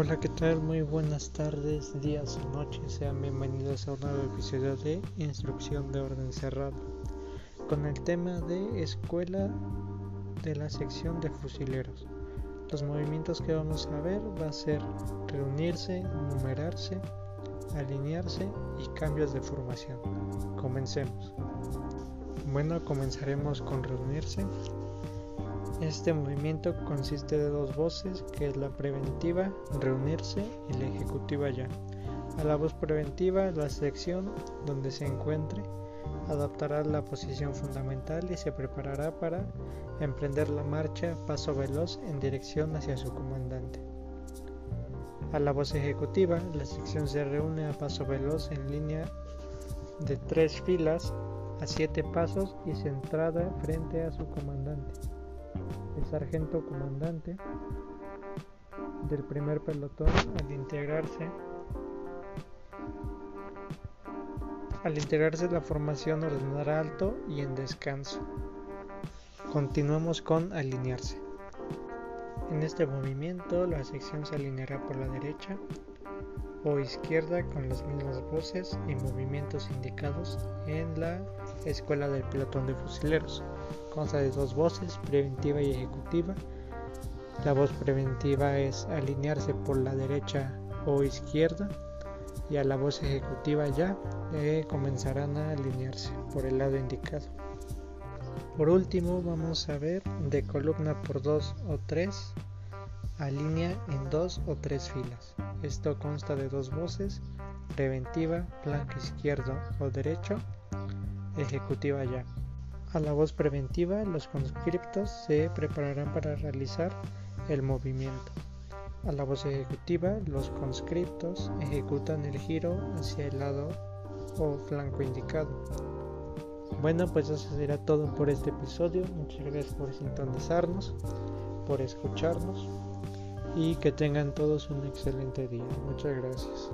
Hola, ¿qué tal? Muy buenas tardes, días o noches. Sean bienvenidos a un nuevo episodio de Instrucción de Orden Cerrado, con el tema de Escuela de la sección de fusileros. Los movimientos que vamos a ver va a ser reunirse, numerarse, alinearse y cambios de formación. Comencemos. Bueno, comenzaremos con reunirse. Este movimiento consiste de dos voces, que es la preventiva, reunirse, y la ejecutiva ya. A la voz preventiva, la sección donde se encuentre adaptará la posición fundamental y se preparará para emprender la marcha paso veloz en dirección hacia su comandante. A la voz ejecutiva, la sección se reúne a paso veloz en línea de tres filas a siete pasos y centrada frente a su comandante el sargento comandante del primer pelotón al integrarse al integrarse la formación ordenará alto y en descanso. Continuamos con alinearse. En este movimiento la sección se alineará por la derecha o izquierda con las mismas voces y movimientos indicados en la escuela del pelotón de fusileros. Consta de dos voces, preventiva y ejecutiva. La voz preventiva es alinearse por la derecha o izquierda y a la voz ejecutiva ya eh, comenzarán a alinearse por el lado indicado. Por último vamos a ver de columna por dos o tres alinea en dos o tres filas. Esto consta de dos voces, preventiva, flanco izquierdo o derecho, ejecutiva ya. A la voz preventiva, los conscriptos se prepararán para realizar el movimiento. A la voz ejecutiva, los conscriptos ejecutan el giro hacia el lado o flanco indicado. Bueno, pues eso será todo por este episodio. Muchas gracias por sintonizarnos, por escucharnos y que tengan todos un excelente día. Muchas gracias.